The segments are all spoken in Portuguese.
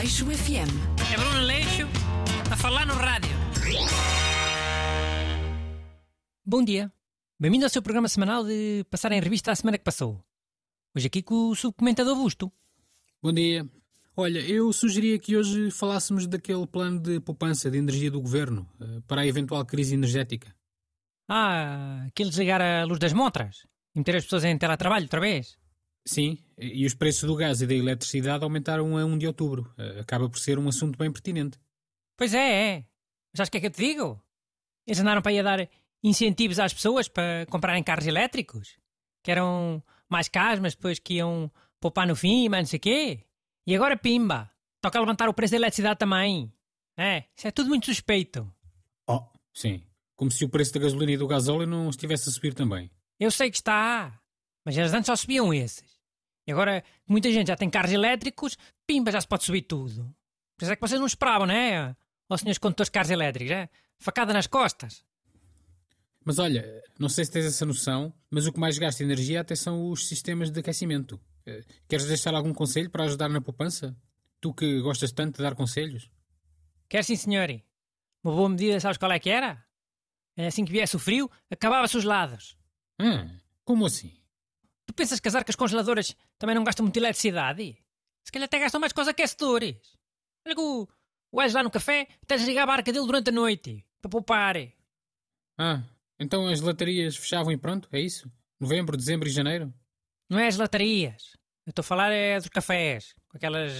Aleixo FM. É Bruno Leixo a falar no rádio. Bom dia. Bem-vindo ao seu programa semanal de passar em revista a semana que passou. Hoje aqui com o subcomentador Busto. Bom dia. Olha, eu sugeria que hoje falássemos daquele plano de poupança de energia do governo eh, para a eventual crise energética. Ah, aquele desligar a luz das montras e meter as pessoas em teletrabalho outra vez. Sim, e os preços do gás e da eletricidade aumentaram a 1 de outubro. Eh, Acaba por ser um assunto bem pertinente. Pois é, é. Mas acho que é que eu te digo? Eles andaram para aí a dar incentivos às pessoas para comprarem carros elétricos. Que eram mais caros, mas depois que iam poupar no fim, mas não sei o quê. E agora pimba. Toca levantar o preço da eletricidade também. É, isso é tudo muito suspeito. Oh, sim. Como se o preço da gasolina e do gasóleo não estivesse a subir também. Eu sei que está. Mas eles antes só subiam esses. E agora, muita gente já tem carros elétricos, pimba, já se pode subir tudo. Por isso é que vocês não esperavam, não é? Ó senhores condutores de carros elétricos, é? Facada nas costas. Mas olha, não sei se tens essa noção, mas o que mais gasta energia até são os sistemas de aquecimento. Eh, Queres deixar algum conselho para ajudar na poupança? Tu que gostas tanto de dar conselhos? Quer sim, senhor? Uma boa medida, sabes qual é que era? É assim que viesse o frio, acabava-se os lados. Ah, como assim? Pensas que as arcas congeladoras também não gastam muita eletricidade? Se calhar até gastam mais com os aquecedores. Olha que o, o lá no café até desligava a arca dele durante a noite, para poupar. Ah, então as latarias fechavam e pronto? É isso? Novembro, dezembro e janeiro? Não é as latarias. Eu estou a falar é dos cafés, com aquelas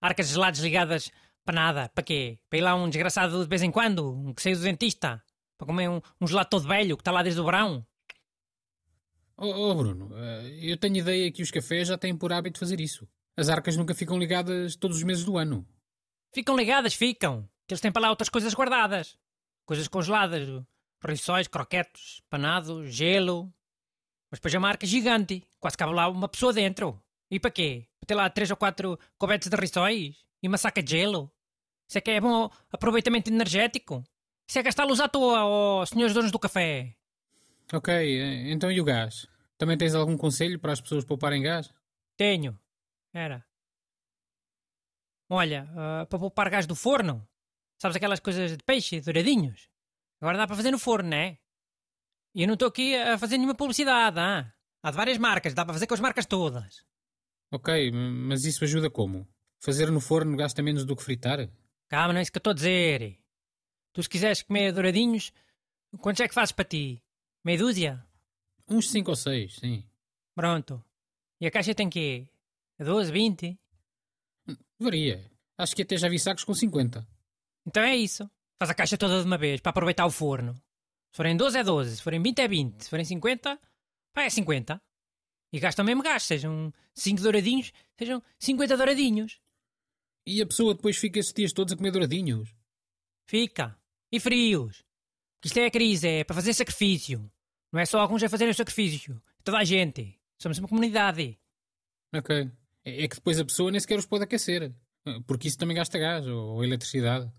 arcas geladas ligadas para nada. Para quê? Para ir lá um desgraçado de vez em quando, um que saiu do dentista, para comer um, um gelado todo velho que está lá desde o verão. Oh, oh, Bruno, eh, eu tenho ideia que os cafés já têm por hábito fazer isso. As arcas nunca ficam ligadas todos os meses do ano. Ficam ligadas, ficam. Que eles têm para lá outras coisas guardadas. Coisas congeladas. Rissóis, croquetes, panado, gelo. Mas depois é uma arca gigante. Quase cabe lá uma pessoa dentro. E para quê? Para ter lá três ou quatro cobertos de rissóis? E uma saca de gelo? Isso é que é bom aproveitamento energético? Isso é gastar luz à toa, ó senhores donos do café. Ok, eh, então e o gás? Também tens algum conselho para as pessoas pouparem gás? Tenho. Era. Olha, ah, para poupar gás do forno. Sabes aquelas coisas de peixe, douradinhos? Agora dá para fazer no forno, não é? E eu não estou aqui a fazer nenhuma publicidade, ah? Há de várias marcas, dá para fazer com as marcas todas. Ok, mas isso ajuda como? Fazer no forno gasta menos do que fritar? Calma, não é isso que eu estou a dizer. Tu se quiseres comer douradinhos, quantos é que fazes para ti? Meia dúzia? Uns 5 ou 6, sim. Pronto. E a caixa tem quê? 12, 20? Varia. Acho que até já vi sacos com 50. Então é isso. Faz a caixa toda de uma vez para aproveitar o forno. Se forem 12 é 12, se forem 20 é 20, se forem 50, pá, é 50. E gastam mesmo gasto, sejam 5 douradinhos, sejam 50 douradinhos. E a pessoa depois fica esses dias todos a comer douradinhos. Fica. E frios. Porque isto é a crise, é para fazer sacrifício. Não é só alguns a fazerem o sacrifício. É toda a gente. Somos uma comunidade. Ok. É é que depois a pessoa nem sequer os pode aquecer. Porque isso também gasta gás ou, eletricidade.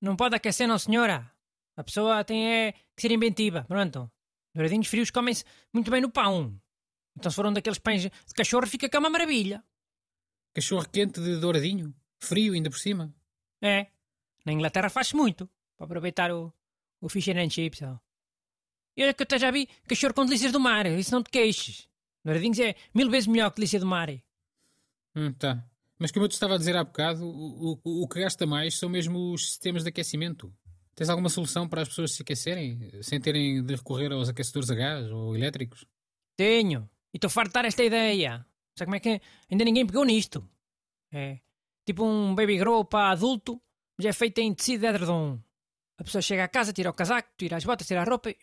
Não pode aquecer, não, senhora. A pessoa tem é, que ser inventiva. Pronto. Douradinhos frios comem-se muito bem no pão. Então se for um daqueles pães de cachorro, fica cá uma maravilha. Cachorro quente de douradinho. Frio ainda por cima. É. Na Inglaterra faz-se muito. Para aproveitar o, o fish and chips. E olha que eu até já vi cachorro com delícias do mar. Isso não te queixes. Douradinhos é mil vezes melhor que delícia do mar. Hum, tá. Mas como eu te estava a dizer há bocado, o, o, o que gasta mais são mesmo os sistemas de aquecimento. Tens alguma solução para as pessoas se aquecerem sem terem de recorrer aos aquecedores a gás ou elétricos? Tenho. E estou farto de dar esta ideia. Sabe como é que ainda ninguém pegou nisto? É. Tipo um baby grow para adulto, mas é feito em tecido de edredom. A pessoa chega a casa, tira o casaco, tira as botas, tira a roupa e...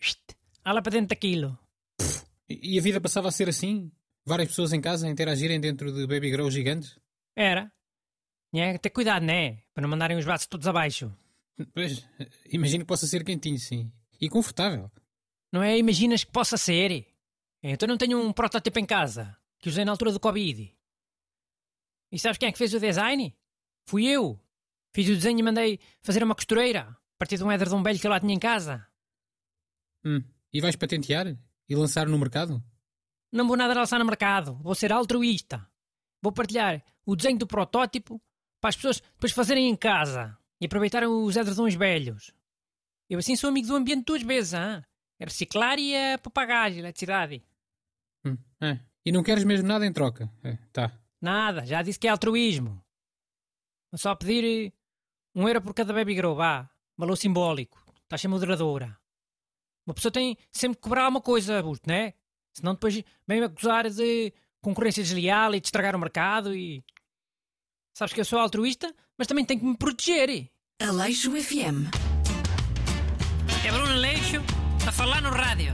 Ala para dentro daquilo. E, e a vida passava a ser assim? Várias pessoas em casa interagirem dentro de baby grows gigantes? Era. É, ter cuidado, né? Para não mandarem os braços todos abaixo. Pois, imagino que possa ser quentinho, sim. E confortável. Não é? Imaginas que possa ser? É, então não tenho um protótipo em casa, que usei na altura do Covid. E sabes quem é que fez o design? Fui eu. Fiz o desenho e mandei fazer uma costureira, a partir de um edredom velho que eu lá tinha em casa. Hum. E vais patentear? E lançar no mercado? Não vou nada lançar no mercado, vou ser altruísta. Vou partilhar o desenho do protótipo para as pessoas depois fazerem em casa e aproveitarem os edredons velhos. Eu assim sou amigo do ambiente duas vezes, hein? é reciclar e é papagagem, eletricidade. Hum, é. E não queres mesmo nada em troca? É, tá. Nada, já disse que é altruísmo. Vou só pedir eh, um euro por cada baby grow, vá. Valor simbólico. Taxa moderadora. Uma pessoa tem sempre que cobrar uma coisa, Busto, não é? Senão depois vem-me acusar de concorrência desleal e de estragar o mercado e... Sabes que eu sou altruísta, mas também tenho que me proteger. Aleixo FM. É Bruno Aleixo a falar no rádio.